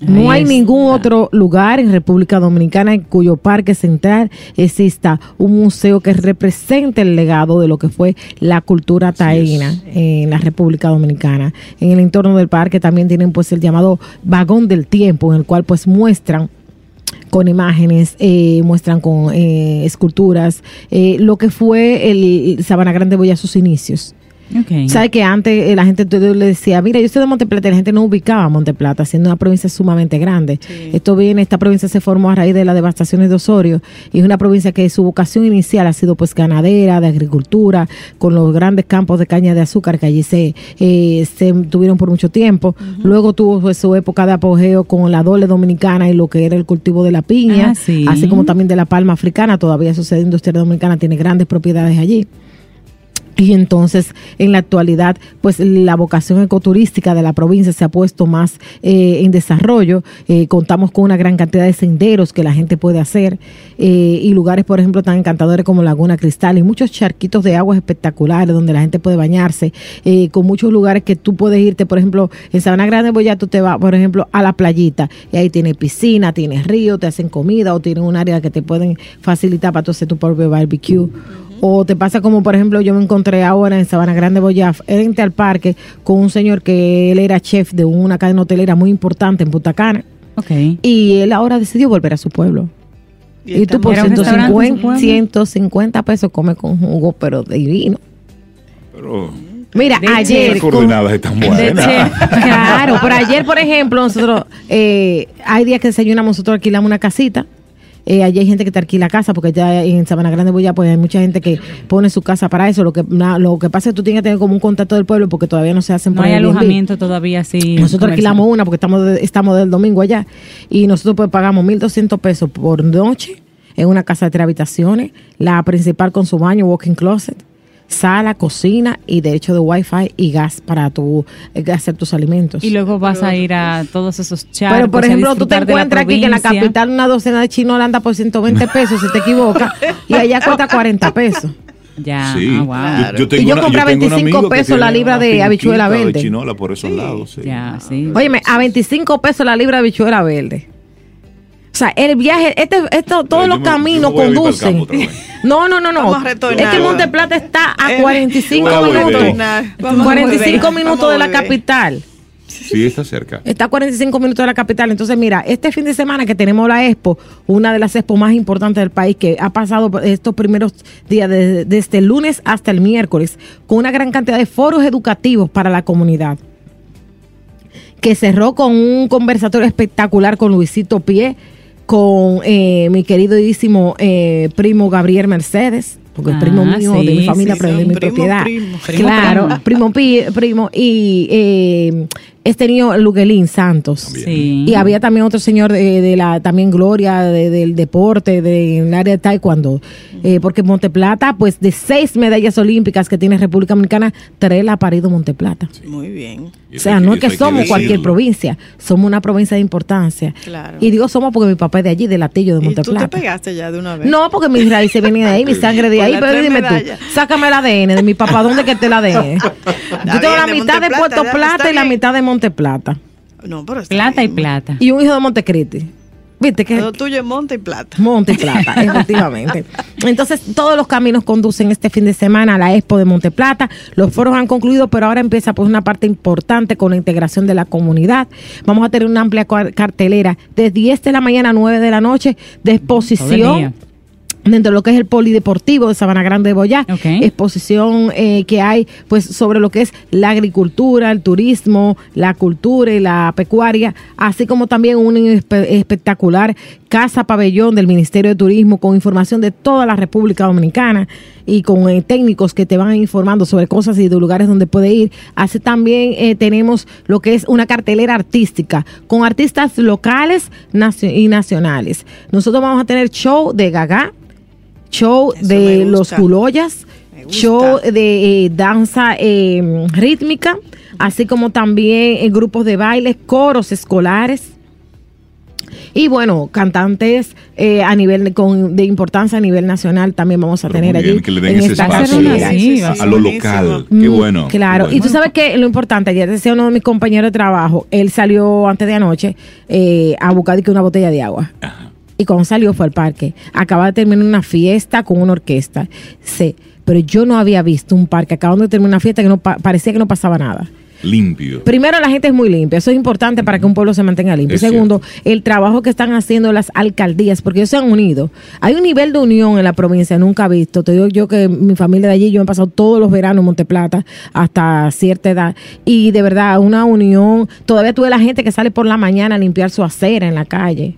No hay ningún otro lugar en República Dominicana en cuyo parque central exista un museo que represente el legado de lo que fue la cultura taína en la República Dominicana. En el entorno del parque también tienen pues el llamado vagón del tiempo, en el cual pues muestran con imágenes, eh, muestran con eh, esculturas eh, lo que fue el Sabana Grande Boya sus inicios. Ok. ¿Sabe que antes eh, la gente le decía, mira, yo soy de Monteplata, y la gente no ubicaba a Monteplata, siendo una provincia sumamente grande. Esto viene, esta provincia se formó a raíz de las devastaciones de Osorio y es una provincia que su vocación inicial ha sido pues ganadera, de agricultura, con los grandes campos de caña de azúcar que allí se, eh, se tuvieron por mucho tiempo. Luego tuvo pues, su época de apogeo con la dole dominicana y lo que era el cultivo de la piña, Ah, sí. así como también de la palma africana, todavía Sociedad Industrial Dominicana tiene grandes propiedades allí. Y entonces, en la actualidad, pues la vocación ecoturística de la provincia se ha puesto más eh, en desarrollo. Eh, contamos con una gran cantidad de senderos que la gente puede hacer eh, y lugares, por ejemplo, tan encantadores como Laguna Cristal y muchos charquitos de aguas espectaculares donde la gente puede bañarse, eh, con muchos lugares que tú puedes irte, por ejemplo, en Sabana Grande, Boyá, tú te vas, por ejemplo, a la playita y ahí tienes piscina, tienes río, te hacen comida o tienen un área que te pueden facilitar para tú hacer tu propio barbecue. O te pasa como, por ejemplo, yo me encontré ahora en Sabana Grande, Boyá, frente al parque, con un señor que él era chef de una cadena hotelera muy importante en Punta Cana. Ok. Y él ahora decidió volver a su pueblo. Y, tú por Era un restaurante en su 150, pueblo. 150 pesos come con jugo, pero divino. Pero Mira, De ayer... coordenadas están De buenas. Claro, pero ayer, por ejemplo, nosotros, eh, hay días que desayunamos, nosotros alquilamos una casita. Eh, allí hay gente que te alquila casa, porque ya en Sabana Grande Boya, pues hay mucha gente que pone su casa para eso. Lo que, na- lo que pasa es que tú tienes que tener como un contacto del pueblo, porque todavía no se hacen No hay Airbnb. alojamiento todavía así. Nosotros alquilamos una porque estamos de- estamos del domingo allá y nosotros pues pagamos 1.200 pesos por noche en una casa de tres habitaciones, la principal con su baño, walking closet, sala, cocina y derecho de wifi y gas para tu eh, hacer tus alimentos. Y luego vas a ir a todos esos charcos. Pero por a ejemplo, tú te encuentras aquí que en la capital una docena de chinos anda por 120 pesos, si te equivocas, y allá cuesta 40 pesos. Ya, Sí. ah, wow. Yo, yo tengo Y yo una- compré un 25 amigo que pesos la libra de habichuela verde. De chinola por esos lados, sí. Ya, sí. Óyeme, a 25 pesos la libra de bichuela verde. O sea, el viaje, este, esto, todos los me- caminos conducen. No, no, no, no. Es que Monteplata está a Eh, 45 voy a volver. minutos. Vamos a 45 volver. minutos Vamos de la capital. Sí, está cerca. Está a 45 minutos de la capital. Entonces, mira, este fin de semana que tenemos la Expo, una de las Expo más importantes del país, que ha pasado estos primeros días, de- desde el lunes hasta el miércoles, con una gran cantidad de foros educativos para la comunidad. Que cerró con un conversatorio espectacular con Luisito Pie, con eh, mi queridísimo eh, primo Gabriel Mercedes, porque es Ah, primo mío de mi familia, sí, pero de mi primo, propiedad. primo. Primo, claro, primo. primo. Y eh, este niño Luguelín Santos. Sí. Y había también otro señor de, de la también gloria de- del deporte, de, en el área de taekwondo. Eh, porque Monteplata, pues de seis medallas olímpicas que tiene República Dominicana, tres la ha parido Monteplata. Muy bien. O sea, no es que somos cualquier provincia, somos una provincia de importancia. Claro. Y digo somos porque mi papá es de allí, de Latillo, de ¿Y tú te Monteplata. pegaste ya de una vez? No, porque mis raíces vienen de ahí, mi sangre de ahí. Pero dime medallas. tú, sácame el ADN de mi papá. ¿Dónde que esté el ADN? Yo tengo la mitad de Monteplata, Puerto Plata y la mitad de Monteplata. No, pero está Plata y plata. Y un hijo de Montecristi. ¿Viste que Lo tuyo es monte y plata. Monte Plata, efectivamente. Entonces, todos los caminos conducen este fin de semana a la Expo de Monte Plata. Los foros han concluido, pero ahora empieza pues una parte importante con la integración de la comunidad. Vamos a tener una amplia cartelera de 10 de la mañana a 9 de la noche de exposición. Dentro de lo que es el polideportivo de Sabana Grande de Boyá, exposición eh, que hay pues sobre lo que es la agricultura, el turismo, la cultura y la pecuaria, así como también un espe- espectacular casa pabellón del Ministerio de Turismo con información de toda la República Dominicana y con eh, técnicos que te van informando sobre cosas y de lugares donde puede ir. Así también eh, tenemos lo que es una cartelera artística con artistas locales nacio- y nacionales. Nosotros vamos a tener show de Gaga, show Eso de los culoyas, show de eh, danza eh, rítmica, así como también eh, grupos de baile, coros escolares. Y bueno, cantantes eh, a nivel de, con, de importancia a nivel nacional también vamos a Pero tener muy allí. bien, que le den en ese espacio cartelera. Sí, sí, a, sí, a lo local. Qué Mm, bueno. qué Claro, bueno. y tú sabes que lo importante, ayer decía uno de mis compañeros de trabajo, él salió antes de anoche eh, a buscar una botella de agua. Ajá. Y cuando salió fue al parque. Acaba de terminar una fiesta con una orquesta. Sí, pero yo no había visto un parque acabando de terminar una fiesta que no pa- parecía que no pasaba nada. Limpio. Primero, la gente es muy limpia. Eso es importante para que un pueblo se mantenga limpio. Es Segundo, el trabajo que están haciendo las alcaldías, porque ellos se han unido. Hay un nivel de unión en la provincia, nunca visto. Te digo yo que mi familia de allí, yo he pasado todos los veranos en Monteplata hasta cierta edad. Y de verdad, una unión. Todavía tuve la gente que sale por la mañana a limpiar su acera en la calle.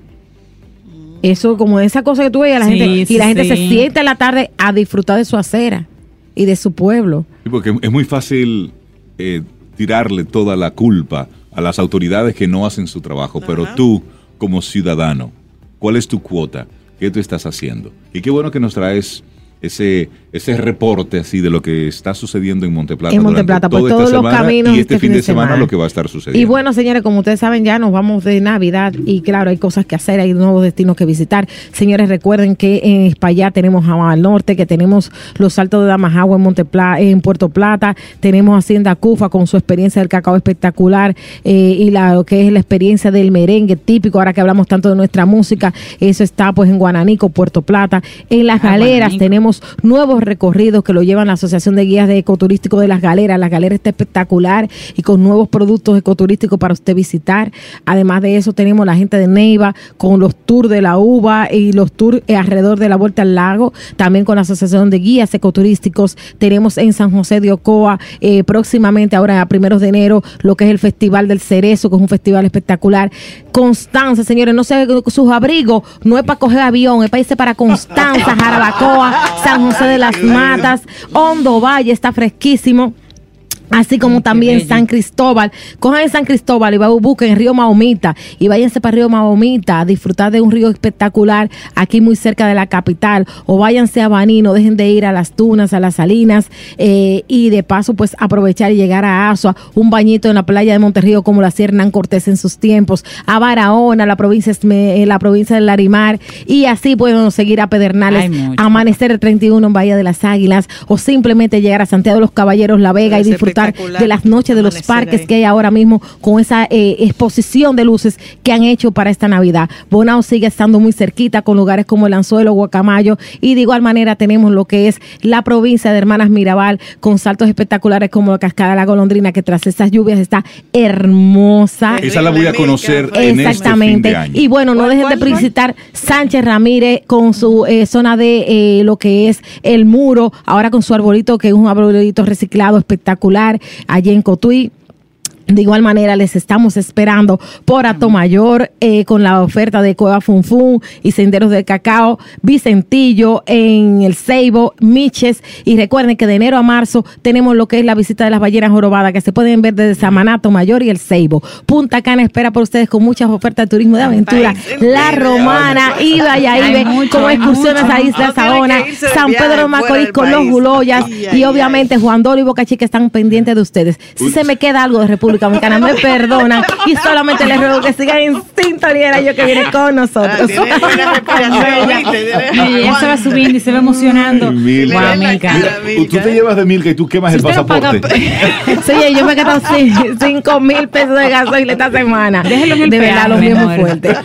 Eso, como esa cosa que tú veías, la Sí, gente, sí, y la gente se sienta en la tarde a disfrutar de su acera y de su pueblo. Sí, porque es muy fácil eh, tirarle toda la culpa a las autoridades que no hacen su trabajo, pero tú, como ciudadano, ¿cuál es tu cuota? ¿Qué tú estás haciendo? Y qué bueno que nos traes ese, ese reporte así de lo que está sucediendo en Monteplata. En Monteplata, por toda esta todos los semana caminos Y este, fin de semana, lo que va a estar sucediendo. Y bueno, señores, como ustedes saben, ya nos vamos de Navidad y claro, hay cosas que hacer, hay nuevos destinos que visitar. Señores, recuerden que en España tenemos al norte, que tenemos los Saltos de Damajagua en, en Puerto Plata, tenemos Hacienda Cufa con su experiencia del cacao espectacular eh, y la, lo que es la experiencia del merengue típico, ahora que hablamos tanto de nuestra música, eso está pues en Guananico, Puerto Plata. En las Ah, galeras Guananico. tenemos nuevos recorridos que lo llevan la Asociación de Guías de Ecoturístico de las Galeras. La galera está espectacular y con nuevos productos ecoturísticos para usted visitar. Además de eso, tenemos la gente de Neiva con los tours de la uva y los tours eh, alrededor de la vuelta al lago. También con la Asociación de Guías Ecoturísticos. Tenemos en San José de Ocoa eh, próximamente, ahora a primeros de enero, lo que es el Festival del Cerezo, que es un festival espectacular. Constanza, señores, no sé, sus abrigos no es para coger avión, es para irse para Constanza, Jarabacoa, San José de las Matas, Hondo Valle, está fresquísimo. Así como también. San Cristóbal. Cojan en San Cristóbal y busquen Río Mahomita y váyanse para Río Mahomita a disfrutar de un río espectacular aquí muy cerca de la capital. O váyanse a Baní, no dejen de ir a las Tunas, a las Salinas eh, y de paso pues aprovechar y llegar a Asua, un bañito en la playa de Monterrío como lo hacía Hernán Cortés en sus tiempos, a Barahona, la provincia, eh, la provincia del Larimar y así pueden seguir a Pedernales, amanecer el 31 en Bahía de las Águilas o simplemente llegar a Santiago de los Caballeros, La Vega y Parece disfrutar de las noches de los parques ahí. que hay ahora mismo con esa eh, exposición de luces que han hecho para esta Navidad. Bonao sigue estando muy cerquita con lugares como el Anzuelo, Guacamayo y de igual manera tenemos lo que es la provincia de Hermanas Mirabal con saltos espectaculares como la Cascada de la Golondrina que tras esas lluvias está hermosa. Esa la voy a conocer en este fin Exactamente. de año. Y bueno, no ¿Cuál, dejen de visitar Sánchez Ramírez con su eh, zona de eh, lo que es el muro, ahora con su arbolito, que es un arbolito reciclado espectacular, allí en Cotuí. De igual manera, les estamos esperando por Atomayor eh, con la oferta de Cueva Funfun y Senderos de Cacao, Vicentillo en el Ceibo, Miches. Y recuerden que de enero a marzo tenemos lo que es la visita de las ballenas jorobadas que se pueden ver desde Samanato Mayor y el Ceibo. Punta Cana espera por ustedes con muchas ofertas de turismo de aventura. La. Romana, Iba y Hay Ibe mucho, con excursiones a Isla Saona, San Pedro Macorís con los. Guloyas y obviamente Juan Dolo y Boca Chica están pendientes de ustedes. Si se me queda algo de República Dominicana, me perdonan y solamente les ruego que sigan en sintonía año que viene con nosotros. Ah, tiene buena respiración, ¿viste? Tiene- Y ella se va subiendo y se va emocionando. Milka. Tú te llevas de Milka y tú quemas Si el pasaporte. Sí, yo me he gastado 5 mil pesos de gasoil esta semana. Déjelo de verdad, lo mejor. fuerte.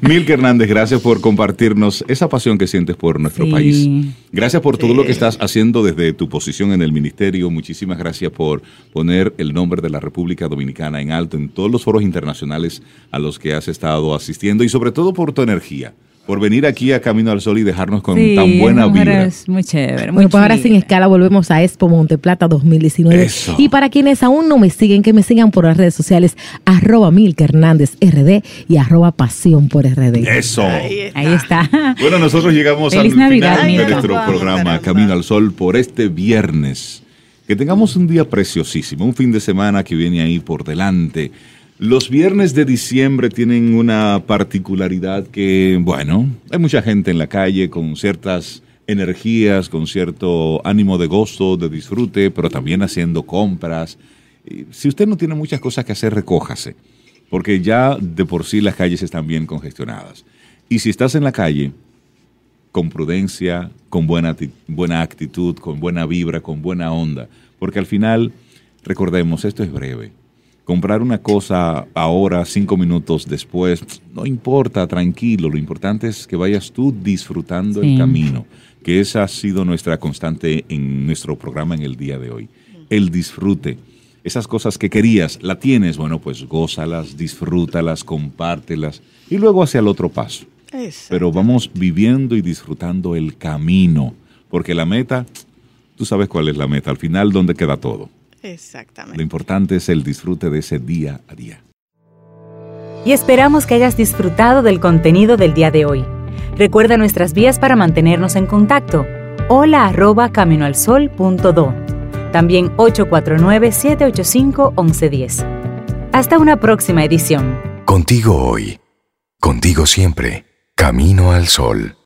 Milka Hernández, gracias por compartirnos esa pasión que sientes por nuestro Sí. país. Gracias por todo Sí. lo que estás haciendo desde tu posición en el ministerio. Muchísimas gracias por poner el nombre de la República Dominicana en alto en todos los foros internacionales a los que has estado asistiendo y sobre todo por tu energía, por venir aquí a Camino al Sol y dejarnos con Sí, tan buena vibra. es muy chévere. muy Bueno, pues ahora sin escala volvemos a Expo Monteplata 2019. Eso. Y para quienes aún no me siguen, que me sigan por las redes sociales, arroba Milka Hernández RD y arroba Pasión por RD. Eso. Ahí está. Ahí está. Bueno, nosotros llegamos Feliz al Navidad, final de nuestro Vamos, programa caramba. Camino al Sol por este viernes. Que tengamos un día preciosísimo, un fin de semana que viene ahí por delante. Los viernes de diciembre tienen una particularidad que, bueno, hay mucha gente en la calle con ciertas energías, con cierto ánimo de gozo, de disfrute, pero también haciendo compras. Si usted no tiene muchas cosas que hacer, recójase, porque ya de por sí las calles están bien congestionadas. Y si estás en la calle, con prudencia, con buena, buena actitud, con buena vibra, con buena onda. Porque al final, recordemos, esto es breve. Comprar una cosa ahora, cinco minutos después, no importa, tranquilo. Lo importante es que vayas tú disfrutando Sí. el camino, que esa ha sido nuestra constante en nuestro programa en el día de hoy. El disfrute. Esas cosas que querías, la tienes, bueno, pues gózalas, disfrútalas, compártelas y luego hacia el otro paso pero vamos viviendo y disfrutando el camino, porque la meta, tú sabes cuál es la meta, al final dónde queda todo. Lo Exactamente. importante es el disfrute de ese día a día. y esperamos que hayas disfrutado del contenido del día de hoy. Recuerda nuestras vías para mantenernos en contacto. Hola arroba caminoalsol.do. También 849-785-1110. Hasta una próxima edición. Contigo hoy. Contigo siempre. Camino al Sol.